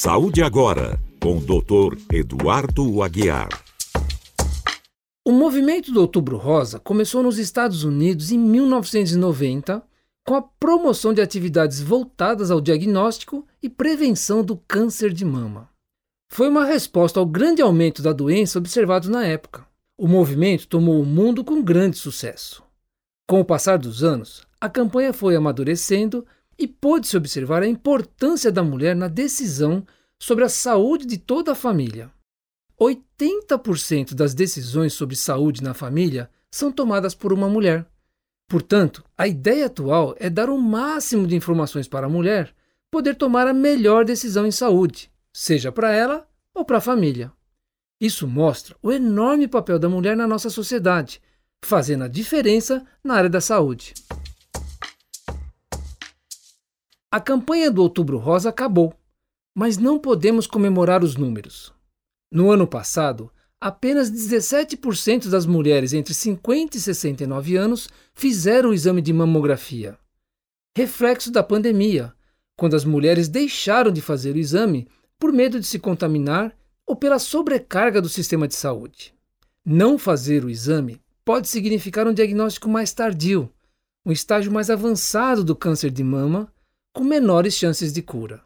Saúde Agora, com o Dr. Eduardo Aguiar. O movimento do Outubro Rosa começou nos Estados Unidos em 1990 com a promoção de atividades voltadas ao diagnóstico e prevenção do câncer de mama. Foi uma resposta ao grande aumento da doença observado na época. O movimento tomou o mundo com grande sucesso. Com o passar dos anos, a campanha foi amadurecendo e pôde-se observar a importância da mulher na decisão sobre a saúde de toda a família. 80% das decisões sobre saúde na família são tomadas por uma mulher. Portanto, a ideia atual é dar o máximo de informações para a mulher poder tomar a melhor decisão em saúde, seja para ela ou para a família. Isso mostra o enorme papel da mulher na nossa sociedade, fazendo a diferença na área da saúde. A campanha do Outubro Rosa acabou, mas não podemos comemorar os números. No ano passado, apenas 17% das mulheres entre 50 e 69 anos fizeram o exame de mamografia. Reflexo da pandemia, quando as mulheres deixaram de fazer o exame por medo de se contaminar ou pela sobrecarga do sistema de saúde. Não fazer o exame pode significar um diagnóstico mais tardio, um estágio mais avançado do câncer de mama com menores chances de cura.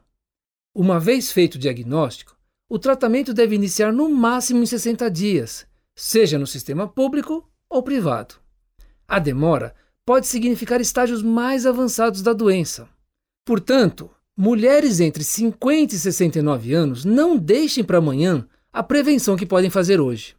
Uma vez feito o diagnóstico, o tratamento deve iniciar no máximo em 60 dias, seja no sistema público ou privado. A demora pode significar estágios mais avançados da doença. Portanto, mulheres entre 50 e 69 anos não deixem para amanhã a prevenção que podem fazer hoje.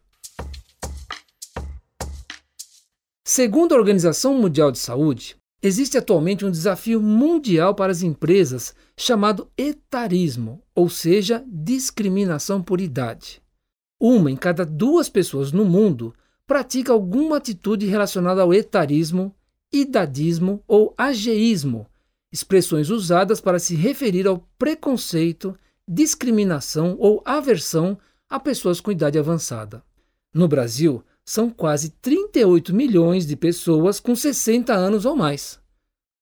Segundo a Organização Mundial de Saúde, Existe atualmente um desafio mundial para as empresas chamado etarismo, ou seja, discriminação por idade. Uma em cada duas pessoas no mundo pratica alguma atitude relacionada ao etarismo, idadismo ou ageísmo, expressões usadas para se referir ao preconceito, discriminação ou aversão a pessoas com idade avançada. No Brasil, são quase 38 milhões de pessoas com 60 anos ou mais.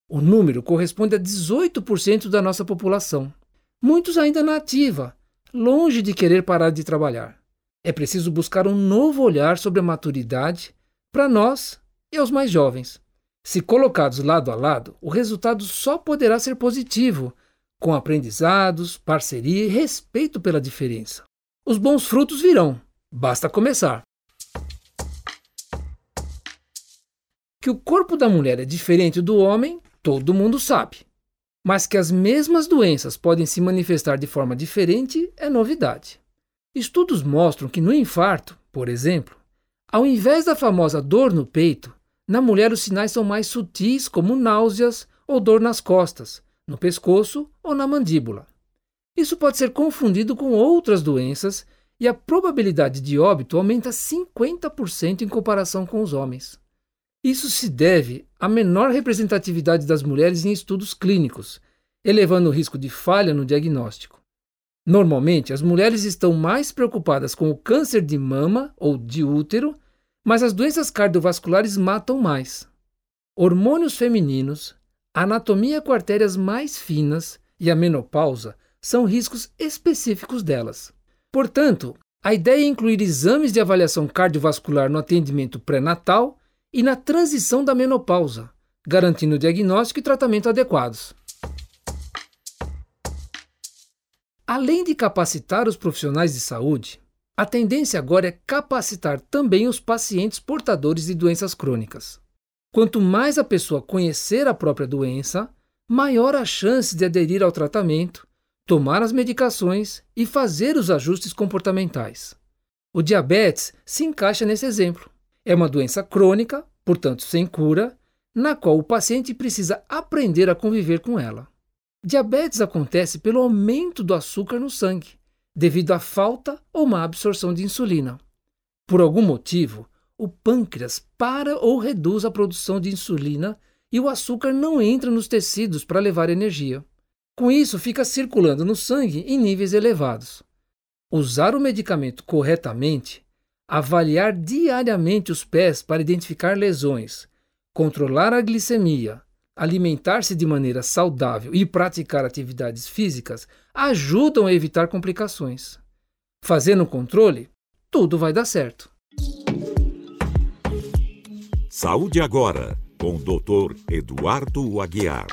O número corresponde a 18% da nossa população. Muitos ainda na ativa, longe de querer parar de trabalhar. É preciso buscar um novo olhar sobre a maturidade para nós e aos mais jovens. Se colocados lado a lado, o resultado só poderá ser positivo, com aprendizados, parceria e respeito pela diferença. Os bons frutos virão, basta começar. Que o corpo da mulher é diferente do homem, todo mundo sabe. Mas que as mesmas doenças podem se manifestar de forma diferente é novidade. Estudos mostram que no infarto, por exemplo, ao invés da famosa dor no peito, na mulher os sinais são mais sutis, como náuseas ou dor nas costas, no pescoço ou na mandíbula. Isso pode ser confundido com outras doenças e a probabilidade de óbito aumenta 50% em comparação com os homens. Isso se deve à menor representatividade das mulheres em estudos clínicos, elevando o risco de falha no diagnóstico. Normalmente, as mulheres estão mais preocupadas com o câncer de mama ou de útero, mas as doenças cardiovasculares matam mais. Hormônios femininos, anatomia com artérias mais finas e a menopausa são riscos específicos delas. Portanto, a ideia é incluir exames de avaliação cardiovascular no atendimento pré-natal e na transição da menopausa, garantindo diagnóstico e tratamento adequados. Além de capacitar os profissionais de saúde, a tendência agora é capacitar também os pacientes portadores de doenças crônicas. Quanto mais a pessoa conhecer a própria doença, maior a chance de aderir ao tratamento, tomar as medicações e fazer os ajustes comportamentais. O diabetes se encaixa nesse exemplo. É uma doença crônica, portanto sem cura, na qual o paciente precisa aprender a conviver com ela. Diabetes acontece pelo aumento do açúcar no sangue, devido à falta ou má absorção de insulina. Por algum motivo, o pâncreas para ou reduz a produção de insulina e o açúcar não entra nos tecidos para levar energia. Com isso, fica circulando no sangue em níveis elevados. Usar o medicamento corretamente avaliar diariamente os pés para identificar lesões, controlar a glicemia, alimentar-se de maneira saudável e praticar atividades físicas ajudam a evitar complicações. Fazendo o controle, tudo vai dar certo. Saúde agora, com o Dr. Eduardo Aguiar.